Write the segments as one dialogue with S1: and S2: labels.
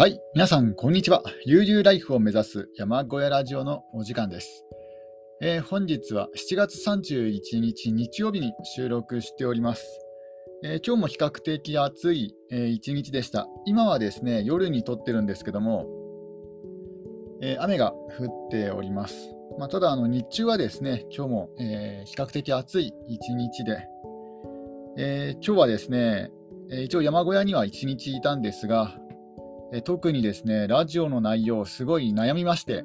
S1: はい、皆さん、こんにちは。悠々ライフを目指す山小屋ラジオのお時間です。えー本日は7月31日日曜日に収録しております。えー今日も比較的暑い、えー一日でした。今はですね、夜に撮ってるんですけども、えー雨が降っております。まあ、ただあの、日中はですね、今日も、えー比較的暑い一日で、えー今日はですね、えー一応山小屋には一日いたんですが、え特にですね、ラジオの内容、すごい悩みまして、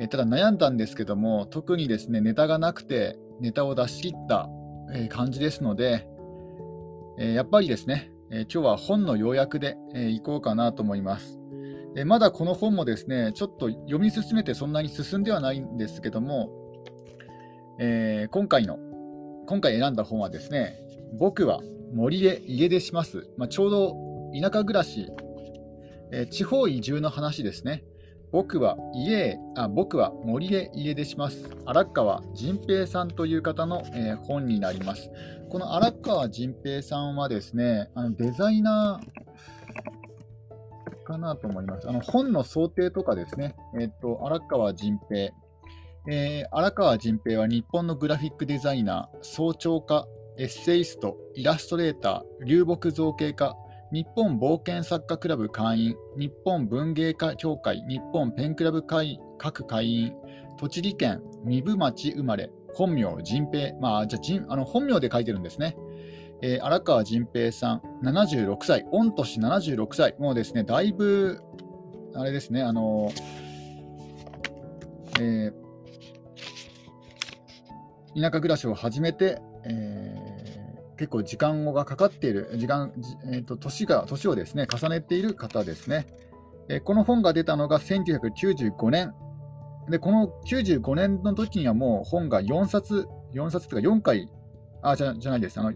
S1: えただ悩んだんですけども、特にですね、ネタがなくて、ネタを出し切った、え感じですので、えやっぱりですね、え今日は本の要約で、えー行こうかなと思います。えまだこの本もですね、ちょっと読み進めてそんなに進んではないんですけども、え今回の、今回選んだ本はですね、僕は森で家出します。まあ、ちょうど田舎暮らしえー地方移住の話ですね。僕は家あ僕は森で家出します。荒川仁平さんという方の、えー本になります。この荒川仁平さんはですね、あのデザイナーかなと思います。あの本の想定とかですね、えっ、と荒川仁平、えー荒川仁平は日本のグラフィックデザイナー、早朝家、エッセイスト、イラストレーター、流木造形家、日本冒険作家クラブ会員、日本文芸家協会、日本ペンクラブ会各会員、栃木県壬生町生まれ、本名仁平、まあ、じゃあ仁あの本名で書いてるんですね。えー荒川仁平さん、76歳、御年76歳、もうですね、だいぶ、あれですね、あのえー田舎暮らしを始めて、えー結構時間がかかっている、時間、えーと年が年をですね重ねている方ですね。えーこの本が出たのが1995年。で、この95年の時にはもう本が4冊、4冊というか4回、あ、じゃじゃないです。あの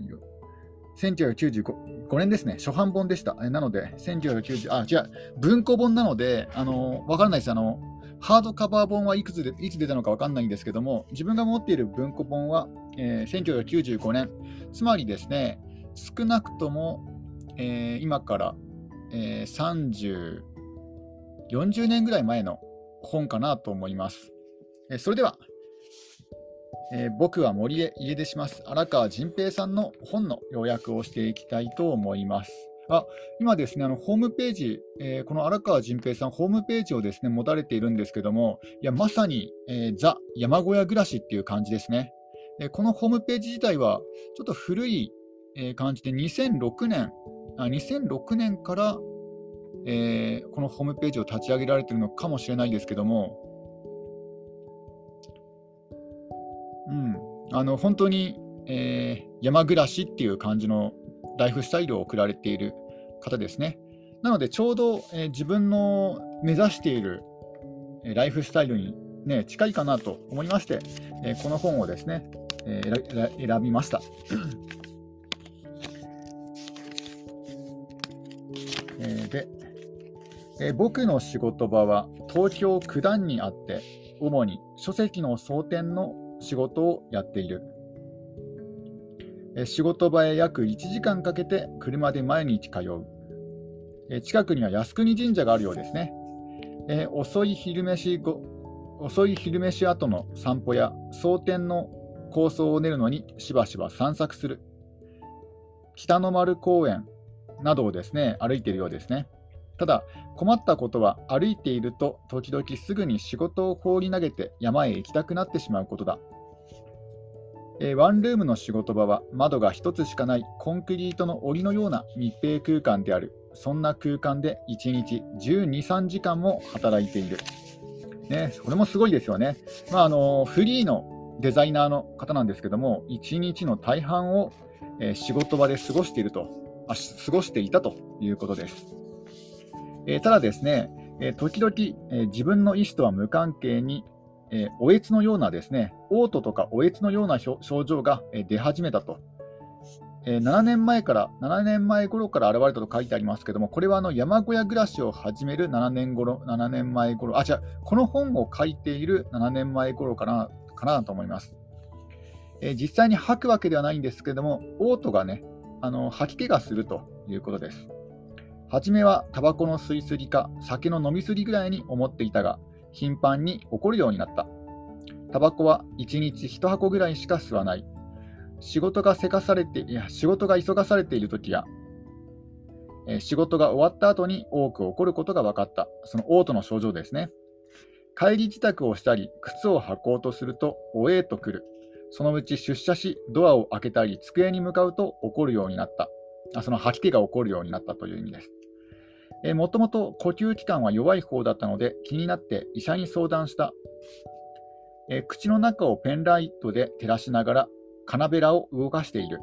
S1: 1995年ですね、初版本でした。なので、1990、あ、違う、文庫本なので、あの、わからないです。あの、ハードカバー本はいくつでいつ出たのかわかんないんですけども、自分が持っている文庫本は、えー1995年、つまりですね、少なくとも、えー今から、えー30、40年ぐらい前の本かなと思います。えそれでは、えー僕は森へ家出します。荒川仁平さんの本の要約をしていきたいと思います。あ今ですね、あのホームページ、えーこの荒川仁平さん、ホームページをですね持たれているんですけども、いやまさに、えーザ・山小屋暮らしっていう感じですね。えこのホームページ自体はちょっと古い、えー感じで、2006年、あ2006年から、えーこのホームページを立ち上げられているのかもしれないですけども、うん、あの本当に、えー山暮らしっていう感じのライフスタイルを送られている方ですね。なので、ちょうど、えー自分の目指している、えーライフスタイルに、ね、近いかなと思いまして、えーこの本をですね、えー選びました。えーで、えー僕の仕事場は東京九段にあって、主に書籍の装填の仕事をやっている。仕事場へ約1時間かけて車で毎日通う。近くには靖国神社があるようですね。遅い昼飯後、遅い昼飯後の散歩や装填の構想を練るのにしばしば散策する。北の丸公園などをですね、歩いているようですね。ただ、困ったことは歩いていると時々すぐに仕事を放り投げて山へ行きたくなってしまうことだ。えーワンルームの仕事場は窓が一つしかないコンクリートの檻のような密閉空間である。そんな空間で1日12、3時間も働いている。ね、これもすごいですよね。まあ、あのフリーのデザイナーの方なんですけども、1日の大半を、えー仕事場で過ごしているとあ、過ごしていたということです。えーただですね、え時々、え自分の意思とは無関係に、えーおえつのようなですね、嘔吐とかおえつのような症状がえー出始めたと。えー7年前から、7年前頃から現れたと書いてありますけども、これはあの山小屋暮らしを始める7年頃、7年前頃、あ、違う、この本を書いている7年前頃かな、かなと思います。えー実際に吐くわけではないんですけども、嘔吐がね、あの吐き気がするということです。初めはタバコの吸いすぎか酒の飲みすぎぐらいに思っていたが、頻繁に起こるようになった。タバコは1日1箱ぐらいしか吸わない。仕事がせかされて、いや、仕事が急がされているときや、え仕事が終わった後に多く起こることが分かった。その嘔吐の症状ですね。帰り自宅をしたり、靴を履こうとすると、おえーと来る。そのうち出社し、ドアを開けたり、机に向かうと起こるようになった。あその吐き気が起こるようになったという意味です。えー、もともと呼吸器官は弱い方だったので気になって医者に相談した。えー、口の中をペンライトで照らしながらカナベラを動かしている。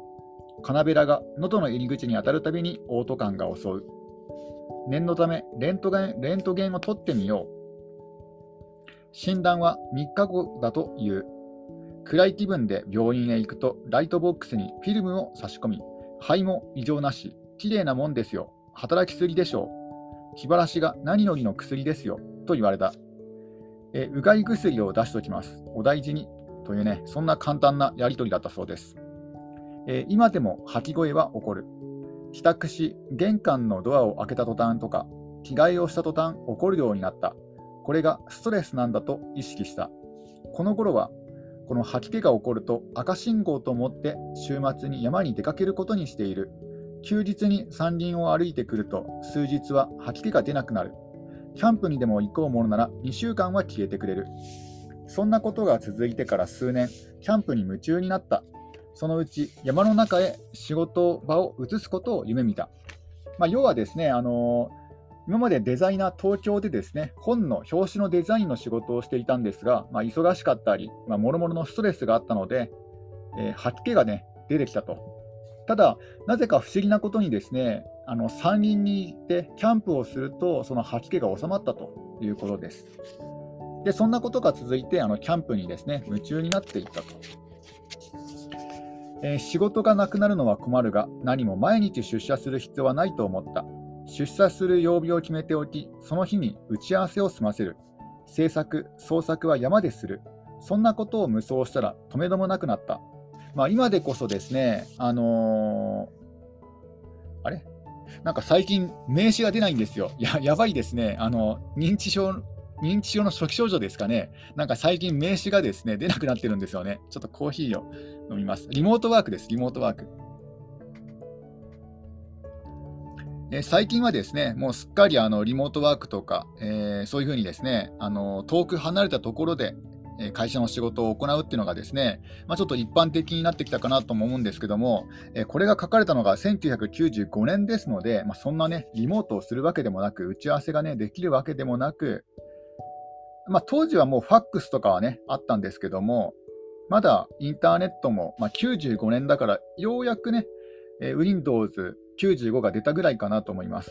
S1: カナベラが喉の入り口に当たるたびに嘔吐感が襲う。念のためレントゲンレントゲンを取ってみよう。診断は3日後だという。暗い気分で病院へ行くとライトボックスにフィルムを差し込み、肺も異常なし、綺麗なもんですよ。働きすぎでしょう。気晴らしが何よりの薬ですよ。と言われた。えうがい薬を出しておきます。お大事に。というね、そんな簡単なやり取りだったそうです。え今でも吐き声は起こる。帰宅し、玄関のドアを開けた途端とか、着替えをした途端起こるようになった。これがストレスなんだと意識した。この頃は、この吐き気が起こると赤信号と思って週末に山に出かけることにしている。休日に山林を歩いてくると数日は吐き気が出なくなる。キャンプにでも行こうものなら2週間は消えてくれる。そんなことが続いてから数年、キャンプに夢中になった。そのうち山の中へ仕事場を移すことを夢見た。まあ、要はですね、あのー今までデザイナー、東京でですね、本の表紙のデザインの仕事をしていたんですが、まあ、忙しかったり、もろもろのストレスがあったので、えー、吐き気がね、出てきたと。ただ、なぜか不思議なことにですね、あの山林に行ってキャンプをすると、その吐き気が収まったということです。で、そんなことが続いて、あのキャンプにですね、夢中になっていったと。えー、仕事がなくなるのは困るが、何も毎日出社する必要はないと思った。出社する曜日を決めておき、その日に打ち合わせを済ませる。制作、創作は山でする。そんなことを無双したら止めどもなくなった。まあ、今でこそですね、あのー、あれ？なんか最近名刺が出ないんですよ。ややばいですね。あの認知症認知症の初期症状ですかね。なんか最近名刺がですね、出なくなってるんですよね。ちょっとコーヒーを飲みます。リモートワークです、リモートワーク。え最近はですね、もうすっかりあのリモートワークとか、えー、そういうふうにですね、あの遠く離れたところで会社の仕事を行うっていうのがですね、まあ、ちょっと一般的になってきたかなとも思うんですけども、これが書かれたのが1995年ですので、まあ、そんなね、リモートをするわけでもなく、打ち合わせがね、できるわけでもなく、まあ、当時はもうファックスとかはね、あったんですけども、まだインターネットも、まあ、95年だから、ようやくね、Windows 95が出たぐらいかなと思います。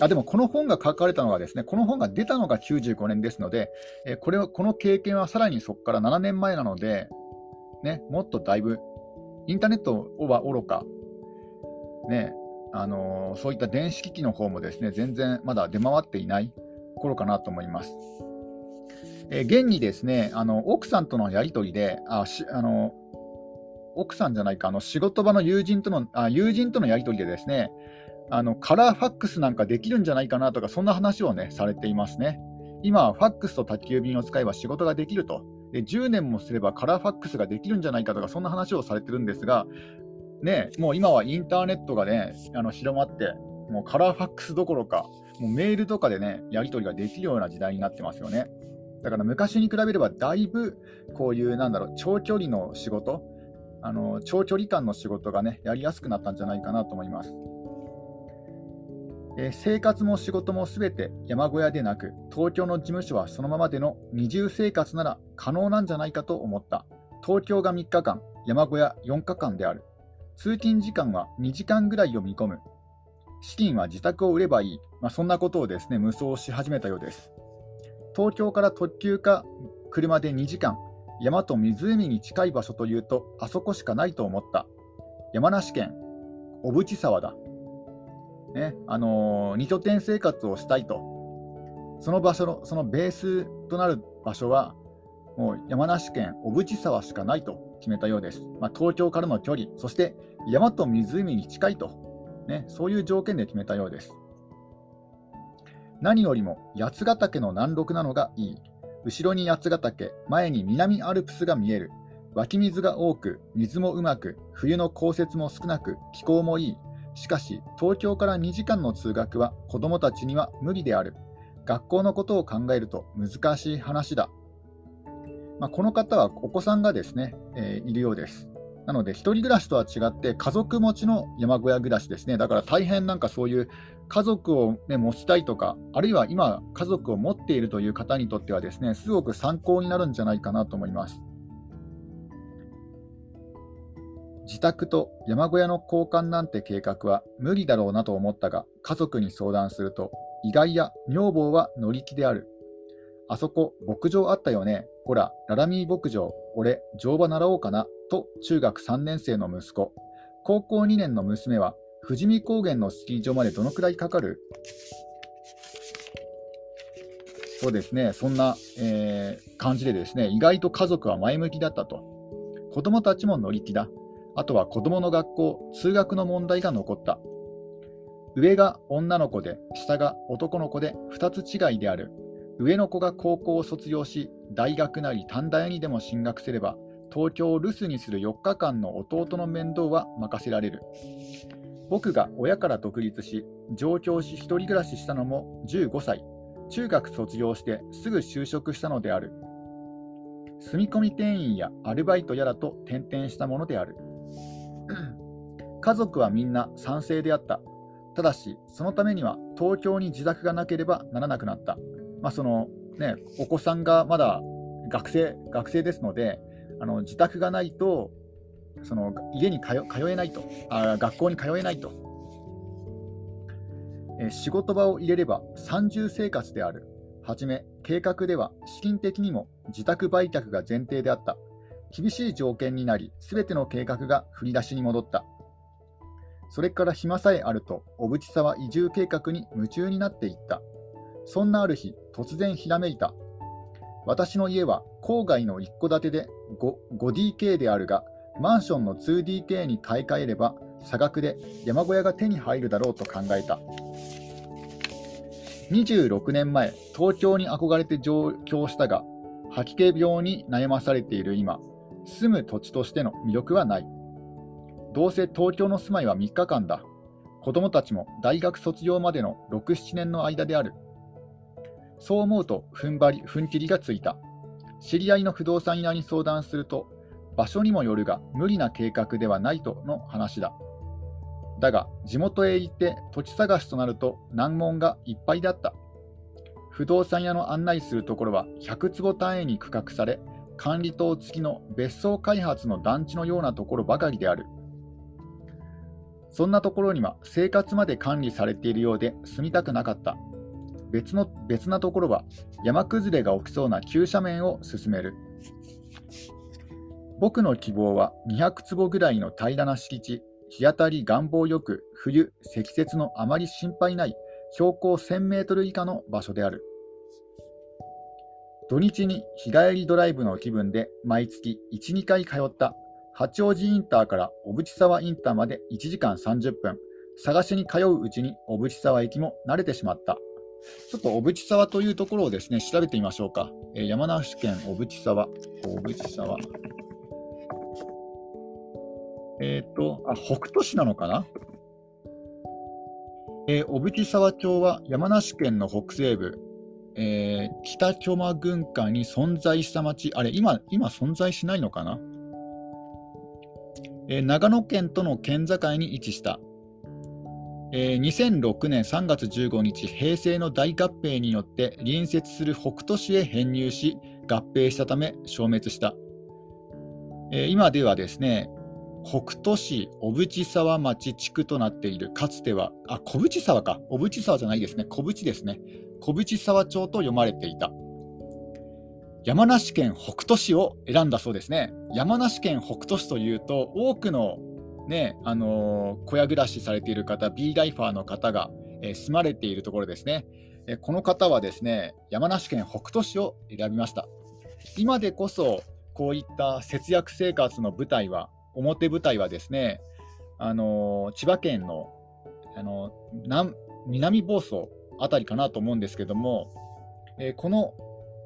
S1: あでもこの本が書かれたのがですね、この本が出たのが95年ですので、えこれはこの経験はさらにそこから7年前なので、ね、もっとだいぶ、インターネットは愚か、ねあのー、そういった電子機器の方もですね全然まだ出回っていない頃かなと思います。え現にですねあの奥さんとのやり取りで、あしあの奥さんじゃないか、あの仕事場の友人とのあ友人とのやり取りでですね、あのカラーファックスなんかできるんじゃないかなとか、そんな話をね、されていますね。今は、ファックスと宅急便を使えば仕事ができると。で10年もすればカラーファックスができるんじゃないかとか、そんな話をされてるんですが、ね、もう今はインターネットがね、あの広まって、もうカラーファックスどころか、もうメールとかでね、やり取りができるような時代になってますよね。だから昔に比べればだいぶこういうなんだろう長距離の仕事あの長距離間の仕事がねやりやすくなったんじゃないかなと思います。え生活も仕事もすべて山小屋でなく、東京の事務所はそのままでの二重生活なら可能なんじゃないかと思った。東京が3日間、山小屋4日間である。通勤時間は2時間ぐらいを見込む。資金は自宅を売ればいい。まあ、そんなことをですね、無双し始めたようです。東京から特急か車で2時間、山と湖に近い場所というと、あそこしかないと思った。山梨県小淵沢だ。ね、あのー、二拠点生活をしたいと。その場所の、そのベースとなる場所は、もう山梨県小淵沢しかないと決めたようです。まあ、東京からの距離、そして山と湖に近いとね、そういう条件で決めたようです。何よりも八ヶ岳の南麓なのがいい。後ろに八ヶ岳、前に南アルプスが見える。湧き水が多く、水もうまく、冬の降雪も少なく、気候もいい。しかし、東京から2時間の通学は子供たちには無理である。学校のことを考えると難しい話だ。まあ、この方はお子さんがですね、えー、いるようです。なので、1人暮らしとは違って、家族持ちの山小屋暮らしですね。だから大変なんかそういう家族を、ね、持ちたいとか、あるいは今、家族を持っているという方にとってはですね、すごく参考になるんじゃないかなと思います。自宅と山小屋の交換なんて計画は無理だろうなと思ったが、家族に相談すると、意外や女房は乗り気である。あそこ、牧場あったよね。ほら、ララミー牧場、俺、乗馬習おうかな。と、中学3年生の息子。高校2年の娘は、富士見高原のスキー場までどのくらいかかる？そうですね、そんな、えー、感じでですね、意外と家族は前向きだったと。子供たちも乗り気だ。あとは子供の学校、通学の問題が残った。上が女の子で、下が男の子で2つ違いである。上の子が高校を卒業し、大学なり短大にでも進学すれば、東京を留守にする4日間の弟の面倒は任せられる。僕が親から独立し、上京し1人暮らししたのも15歳、中学卒業してすぐ就職したのである。住み込み店員やアルバイトやらと転々したものである。家族はみんな賛成であった。ただし、そのためには東京に自宅がなければならなくなった。まあ、そのね、お子さんがまだ学生学生ですので、あの自宅がないとその家に通えないとあ、学校に通えないと、え仕事場を入れれば三重生活である。はじめ、計画では資金的にも自宅売却が前提であった。厳しい条件になり、すべての計画が振り出しに戻った。それから暇さえあると、小渕沢移住計画に夢中になっていった。そんなある日、突然ひらめいた。私の家は郊外の一戸建てで 5DK であるが、マンションの 2DK に買い替えれば、差額で山小屋が手に入るだろうと考えた。26年前、東京に憧れて上京したが、吐き気病に悩まされている今、住む土地としての魅力はない。どうせ東京の住まいは3日間だ。子供たちも大学卒業までの6、7年の間である。そう思うと踏ん張り、踏ん切りがついた。知り合いの不動産屋に相談すると、場所にもよるが無理な計画ではないとの話だ。だが、地元へ行って土地探しとなると難問がいっぱいだった。不動産屋の案内するところは100坪単位に区画され、管理棟付きの別荘開発の団地のようなところばかりである。そんなところには生活まで管理されているようで住みたくなかった。別の別なところは山崩れが起きそうな急斜面を進める。僕の希望は200坪ぐらいの平らな敷地、日当たり願望よく、冬、積雪のあまり心配ない標高1000メートル以下の場所である。土日に日帰りドライブの気分で毎月1、2回通った八王子インターから小淵沢インターまで1時間30分。探しに通ううちに小淵沢駅も慣れてしまった。ちょっと小淵沢というところをですね、調べてみましょうか。えー、山梨県小淵沢。小淵沢。えっ、と、あ、北斗市なのかな？えー、小淵沢町は山梨県の北西部、えー、北巨摩郡下に存在した町、あれ、今、今存在しないのかな、えー、長野県との県境に位置した。えー、2006年3月15日、平成の大合併によって隣接する北斗市へ編入し、合併したため消滅した。えー、今ではですね、北斗市小淵沢町地区となっている、かつては、あ、小淵沢か、小淵沢じゃないですね、小淵ですね、小淵沢町と読まれていた。山梨県北斗市を選んだそうですね。山梨県北斗市というと、多くのね、あのー、小屋暮らしされている方、B ライファーの方が、えー、住まれているところですね、えー、この方はですね、山梨県北杜市を選びました。今でこそ、こういった節約生活の舞台は、表舞台はですね、あの千葉県の、あの南房総あたりかなと思うんですけども、えー、この、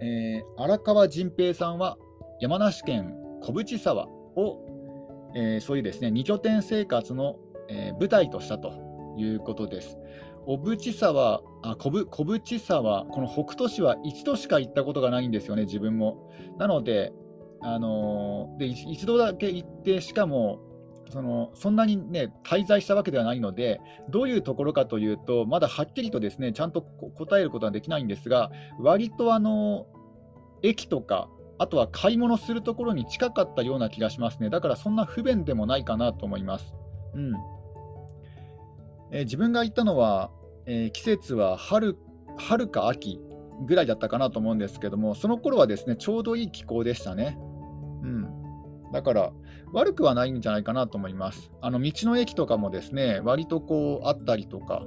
S1: えー、荒川仁平さんは山梨県小淵沢を、えー、そういうですね2拠点生活の、え舞台としたということです。小淵沢、あ小小淵沢、この北斗市は一度しか行ったことがないんですよね、自分も。なので、あのー、で一度だけ行って、しかもそのそんなに、ね、滞在したわけではないので、どういうところかというと、まだはっきりとですねちゃんと答えることはできないんですが、割とあの駅とか、あとは買い物するところに近かったような気がしますね。だからそんな不便でもないかなと思います。うんえー、自分が行ったのは、えー、季節は春春か秋ぐらいだったかなと思うんですけども、その頃はですねちょうどいい気候でしたね。うん、だから悪くはないんじゃないかなと思います。あの道の駅とかもですね、割とこうあったりとか、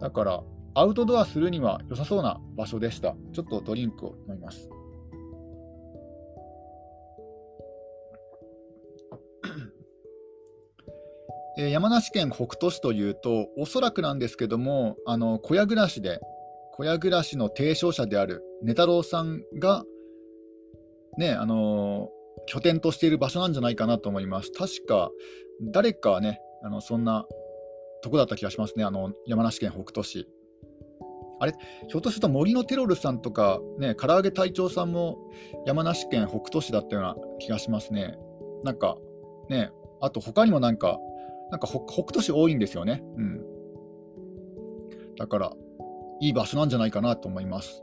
S1: だからアウトドアするには良さそうな場所でした。ちょっとドリンクを飲みます。え山梨県北杜市というと、おそらくなんですけども、あの小屋暮らしで、小屋暮らしの提唱者である根太郎さんが、ね、あのー拠点としている場所なんじゃないかなと思います。確か、誰かね、あのそんなとこだった気がしますね、あの山梨県北杜市。あれ、ひょっとすると森のテロルさんとか、ね、唐揚げ隊長さんも山梨県北杜市だったような気がしますね。なんか、ね、あと他にもなんか、なんか北杜市多いんですよね。うん。だから、いい場所なんじゃないかなと思います。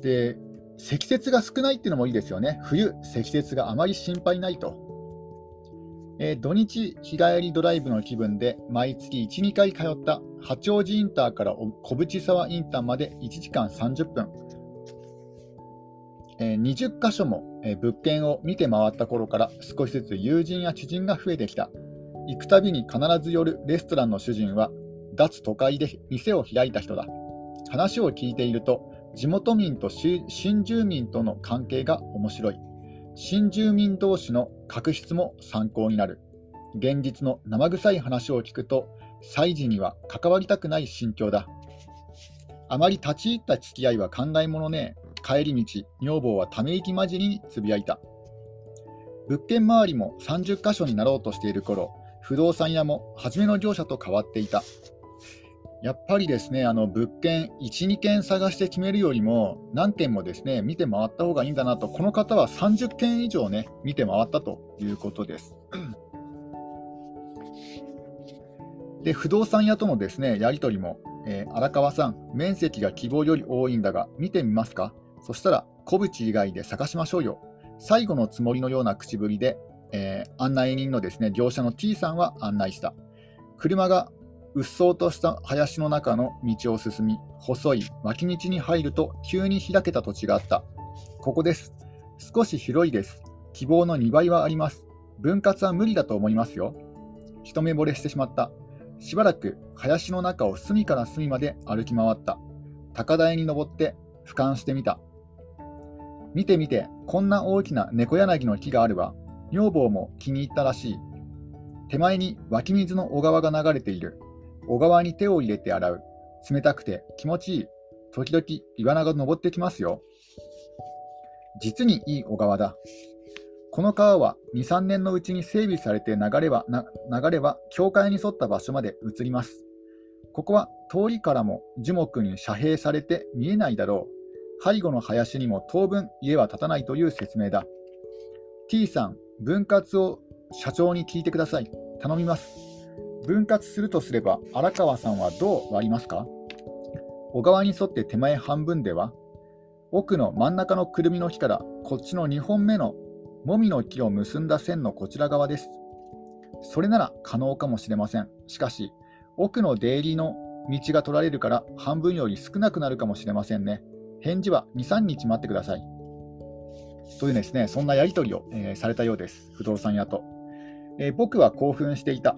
S1: で、積雪が少ないっていうのもいいですよね。冬、積雪があまり心配ないと。えー、土日日帰りドライブの気分で毎月1、2回通った八王子インターから小淵沢インターまで1時間30分。えー、20箇所も、えー、物件を見て回った頃から少しずつ友人や知人が増えてきた。行くたびに必ず寄るレストランの主人は脱都会で店を開いた人だ。話を聞いていると地元民と新住民との関係が面白い。新住民同士の確執も参考になる。現実の生臭い話を聞くと、祭事には関わりたくない心境だ。あまり立ち入った付き合いは考えものねえ。帰り道、女房はため息混じりにつぶやいた。物件周りも30箇所になろうとしている頃、不動産屋も初めの業者と変わっていた。やっぱりですね、あの物件1、2件探して決めるよりも、何件もですね見て回った方がいいんだなと、この方は30件以上ね、見て回ったということです。で、不動産屋とのですねやり取りも、えー、荒川さん、面積が希望より多いんだが、見てみますかそしたら、小淵以外で探しましょうよ。最後のつもりのような口ぶりで、えー、案内人のですね業者の T さんは案内した。車がうっそうとした林の中の道を進み、細い脇道に入ると急に開けた土地があった。ここです。少し広いです。希望の2倍はあります。分割は無理だと思いますよ。一目惚れしてしまった。しばらく林の中を隅から隅まで歩き回った。高台に登って俯瞰してみた。見てみて、こんな大きな猫柳の木があるわ。女房も気に入ったらしい。手前に湧き水の小川が流れている。小川に手を入れて洗う。冷たくて気持ちいい。時々イワナが登ってきますよ。実にいい小川だ。この川は2、3年のうちに整備されて流れは流れは境界に沿った場所まで移ります。ここは通りからも樹木に遮蔽されて見えないだろう。背後の林にも当分家は建たないという説明だ。T さん、分割を社長に聞いてください。頼みます。分割するとすれば荒川さんはどう割りますか？小川に沿って手前半分では奥の真ん中のくるみの木からこっちの2本目のもみの木を結んだ線のこちら側です。それなら可能かもしれません。しかし、奥の出入りの道が取られるから半分より少なくなるかもしれませんね。返事は2、3日待ってください。というですね、そんなやり取りを、えー、されたようです。不動産屋と。えー、僕は興奮していた。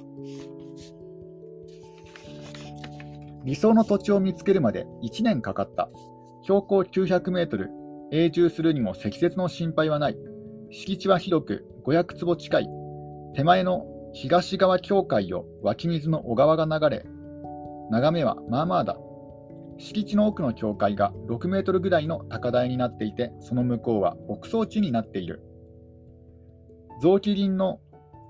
S1: 理想の土地を見つけるまで1年かかった。標高900メートル、永住するにも積雪の心配はない。敷地は広く500坪近い。手前の東側境界を湧き水の小川が流れ、眺めはまあまあだ。敷地の奥の境界が6メートルぐらいの高台になっていて、その向こうは牧草地になっている。雑木林の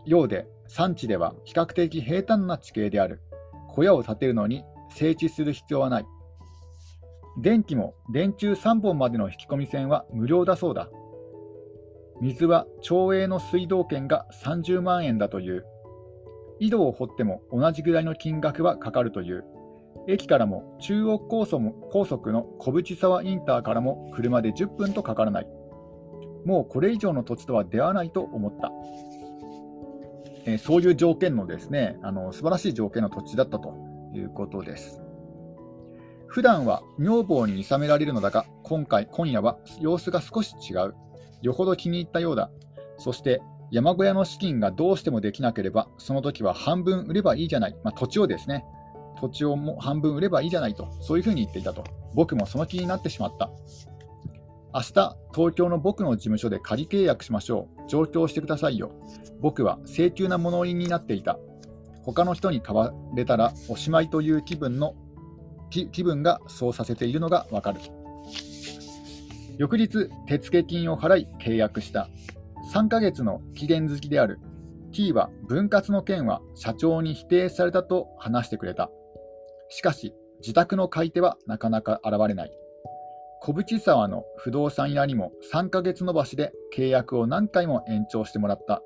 S1: ようで、産地では比較的平坦な地形である。小屋を建てるのに整地する必要はない。電気も電柱3本までの引き込み線は無料だそうだ。水は町営の水道券が30万円だという。井戸を掘っても同じぐらいの金額はかかるという。駅からも中央高速も高速の小淵沢インターからも車で10分とかからない。もうこれ以上の土地とは出会わないと思った。えー、そういう条件のですね、あの素晴らしい条件の土地だったということです。普段は女房に諌められるのだが、今回、今夜は様子が少し違う。よほど気に入ったようだ。そして山小屋の資金がどうしてもできなければ、その時は半分売ればいいじゃない。まあ、土地をですね、土地をも半分売ればいいじゃないと、そういうふうに言っていたと。僕もその気になってしまった。明日、東京の僕の事務所で仮契約しましょう。上京してくださいよ。僕は請求な物言いになっていた。他の人に買われたらおしまいという気分の気分がそうさせているのがわかる。翌日、手付金を払い契約した。3ヶ月の期限付きである。T は分割の件は社長に否定されたと話してくれた。しかし、自宅の買い手はなかなか現れない。小淵沢の不動産屋にも3ヶ月延ばしで契約を何回も延長してもらった。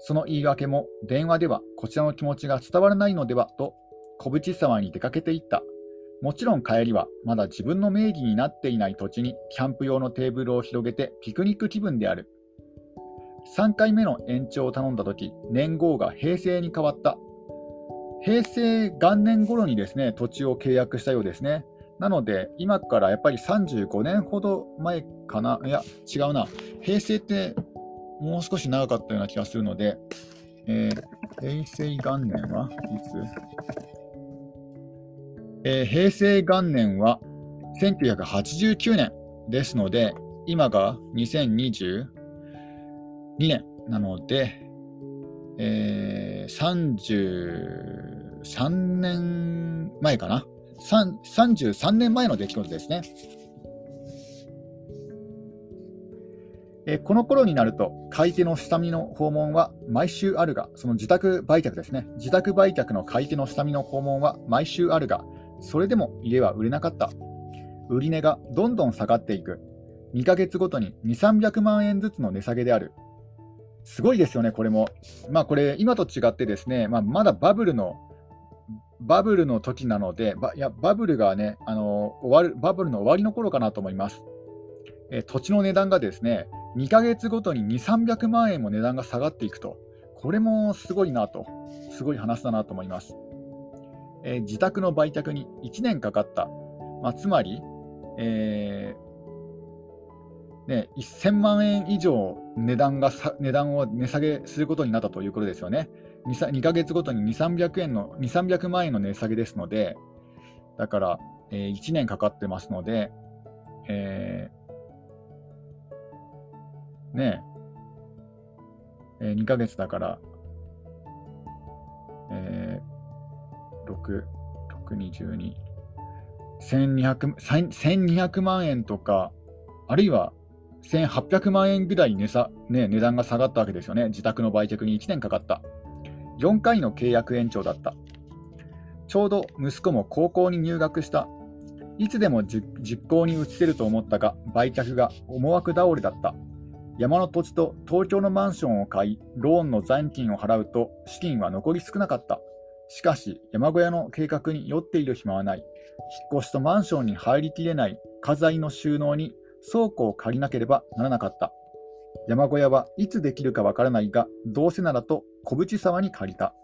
S1: その言い訳も電話ではこちらの気持ちが伝わらないのではと小淵沢に出かけていった。もちろん帰りはまだ自分の名義になっていない土地にキャンプ用のテーブルを広げてピクニック気分である。3回目の延長を頼んだ時年号が平成に変わった。平成元年頃にですね、土地を契約したようですね。なので、今からやっぱり35年ほど前かな、いや、違うな、平成ってもう少し長かったような気がするので、えー、平成元年はいつ、えー、平成元年は1989年ですので、今が2022年なので、えー、33年前かな？33年前の出来事ですね。えこの頃になると、買い手の下見の訪問は毎週あるが、その自宅売却ですね、自宅売却の買い手の下見の訪問は毎週あるが、それでも家は売れなかった。売値がどんどん下がっていく。2ヶ月ごとに2、300万円ずつの値下げである。すごいですよね、これも。まあ、これ、今と違ってですね、まあ、まだバブルの、バブルの時なので、いやバブルがね、あの終わる、バブルの終わりの頃かなと思います。え土地の値段がですね、2ヶ月ごとに2、300万円も値段が下がっていくと、これもすごいなと、すごい話だなと思います。えー、自宅の売却に1年かかった。まあ、つまり、えーね、1000万円以上値段が値段を値下げすることになったということですよね。2, 2ヶ月ごとに2、300, 円の2 3 0万円の値下げですので、だから、えー、1年かかってますので、えー、ねえー、2ヶ月だから、えー、6、6、22、1200, 1200万円とか、あるいは1800万円ぐらい値さ、ね、値段が下がったわけですよね。自宅の売却に1年かかった。4回の契約延長だった。ちょうど息子も高校に入学した。いつでも実行に移せると思ったが、売却が思惑倒れだった。山の土地と東京のマンションを買い、ローンの残金を払うと資金は残り少なかった。しかし、山小屋の計画に酔っている暇はない。引っ越しとマンションに入りきれない家財の収納に倉庫を借りなければならなかった。山小屋はいつできるかわからないが、どうせならと小淵沢に借りた。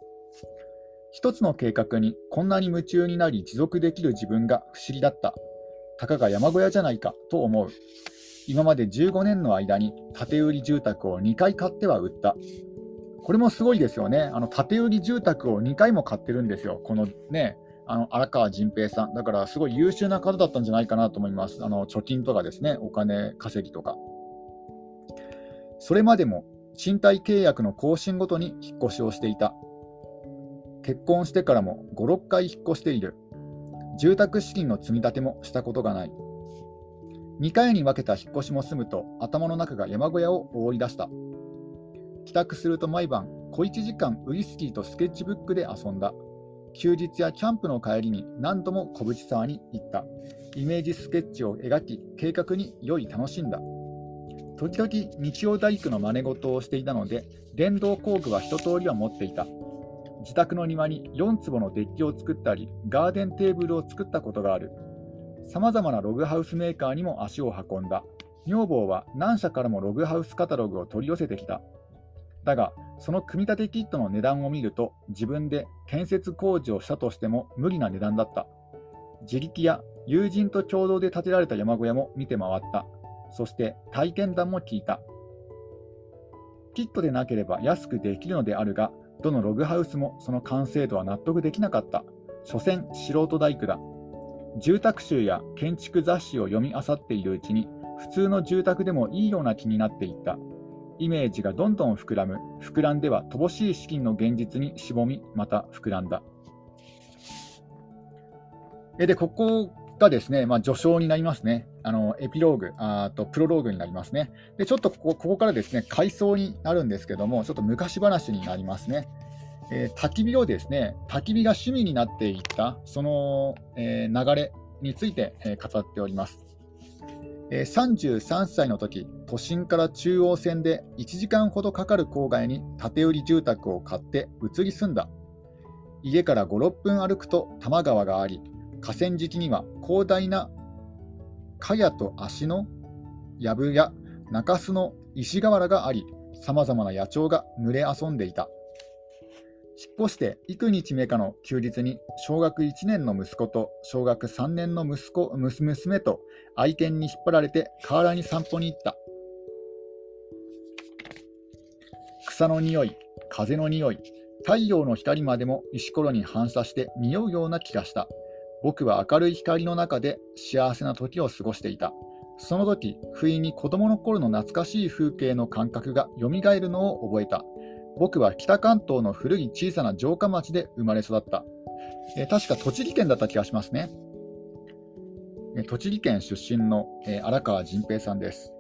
S1: 一つの計画にこんなに夢中になり持続できる自分が不思議だった。たかが山小屋じゃないかと思う。今まで15年の間に建売り住宅を2回買っては売った。これもすごいですよね。あの建売住宅を2回も買ってるんですよ。このね、あの荒川仁平さん、だからすごい優秀な方だったんじゃないかなと思います。あの貯金とかですね、お金稼ぎとか。それまでも賃貸契約の更新ごとに引っ越しをしていた。結婚してからも5、6回引っ越している。住宅資金の積み立てもしたことがない。2回に分けた引っ越しも済むと頭の中が山小屋を覆い出した。帰宅すると毎晩小1時間ウイスキーとスケッチブックで遊んだ。休日やキャンプの帰りに何度も小淵沢に行った。イメージスケッチを描き、計画に良い楽しんだ。時々日曜大工の真似事をしていたので、電動工具は一通りは持っていた。自宅の庭に4坪のデッキを作ったり、ガーデンテーブルを作ったことがある。さまざまなログハウスメーカーにも足を運んだ。女房は何社からもログハウスカタログを取り寄せてきた。だが、その組み立てキットの値段を見ると、自分で建設工事をしたとしても無理な値段だった。自力や友人と共同で建てられた山小屋も見て回った。そして体験談も聞いた。キットでなければ安くできるのであるが、どのログハウスもその完成度は納得できなかった。所詮素人大工だ。住宅集や建築雑誌を読み漁っているうちに、普通の住宅でもいいような気になっていった。イメージがどんどん膨らむ。膨らんでは乏しい資金の現実にしぼみ、また膨らんだ。で、ここがですね、まあ、序章になりますね。あのエピローグあと、プロローグになりますね。で、ちょっとここここからですね、回想になるんですけども、ちょっと昔話になりますね。えー、焚き火をですね、焚き火が趣味になっていったその、えー、流れについて、えー、語っております。え33歳の時、都心から中央線で1時間ほどかかる郊外に建て売り住宅を買って移り住んだ。家から5、6分歩くと多摩川があり、河川敷には広大な茅と足の藪や中州の石瓦があり、さまざまな野鳥が群れ遊んでいた。引っ越して幾日目かの休日に小学1年の息子と小学3年の息子娘と愛犬に引っ張られて河原に散歩に行った。草の匂い、風の匂い、太陽の光までも石ころに反射して匂うような気がした。僕は明るい光の中で幸せな時を過ごしていた。その時、不意に子供の頃の懐かしい風景の感覚が蘇るのを覚えた。僕は北関東の古い小さな城下町で生まれ育った。えー、確か栃木県だった気がしますね。えー、栃木県出身の、えー、荒川仁平さんです、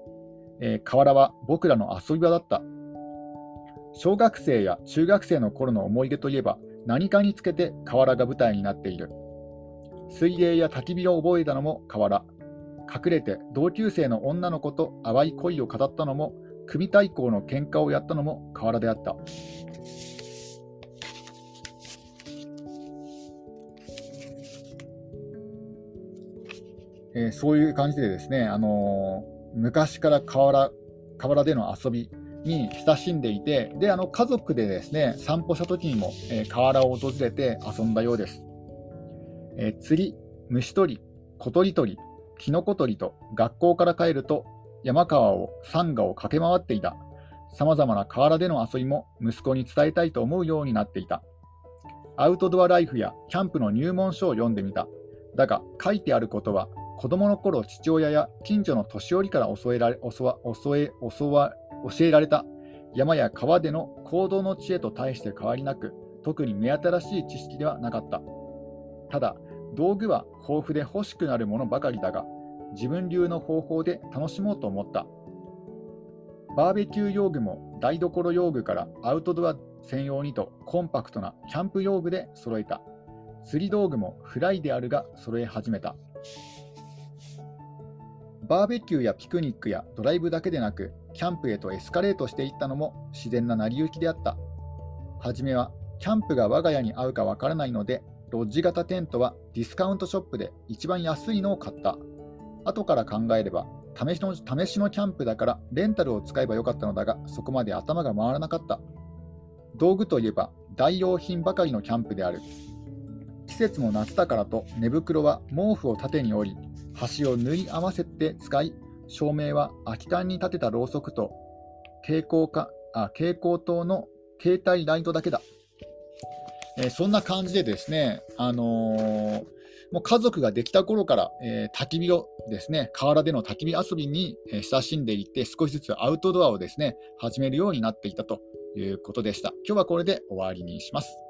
S1: え河原は僕らの遊び場だった。小学生や中学生の頃の思い出といえば何かにつけて河原が舞台になっている。水泳や焚き火を覚えたのも河原。隠れて同級生の女の子と淡い恋を語ったのも、組対抗の喧嘩をやったのも河原であった。えー、そういう感じでですね、あのー、昔から河原河原での遊びに親しんでいて、であの家族でですね散歩した時にも、えー、河原を訪れて遊んだようです。えー、釣り、虫取り、小鳥取り、キノコ取りと学校から帰ると山川を、山河を駆け回っていた。さまざまな河原での遊びも息子に伝えたいと思うようになっていた。アウトドアライフやキャンプの入門書を読んでみた。だが書いてあることは子供の頃父親や近所の年寄りから教えられ教わ教え教わ教えられた山や川での行動の知恵と大して変わりなく特に目新しい知識ではなかった。ただ道具は豊富で欲しくなるものばかりだが、自分流の方法で楽しもうと思った。バーベキュー用具も台所用具からアウトドア専用にとコンパクトなキャンプ用具で揃えた。釣り道具もフライであるが揃え始めた。バーベキューやピクニックやドライブだけでなく、キャンプへとエスカレートしていったのも自然な成り行きであった。はじめは、キャンプが我が家に合うかわからないので、ロッジ型テントはディスカウントショップで一番安いのを買った。後から考えれば、試しの試しのキャンプだからレンタルを使えばよかったのだが、そこまで頭が回らなかった。道具といえば代用品ばかりのキャンプである。季節も夏だからと寝袋は毛布を縦に折り、端を縫い合わせて使い、照明は空き缶に立てたろうそくと蛍光かあ蛍光灯の携帯ライトだけだ。えー、そんな感じでですね、あのー、もう家族ができた頃から、えー、焚き火をですね、河原での焚き火遊びに、えー、親しんでいって、少しずつアウトドアをですね、始めるようになっていたということでした。今日はこれで終わりにします。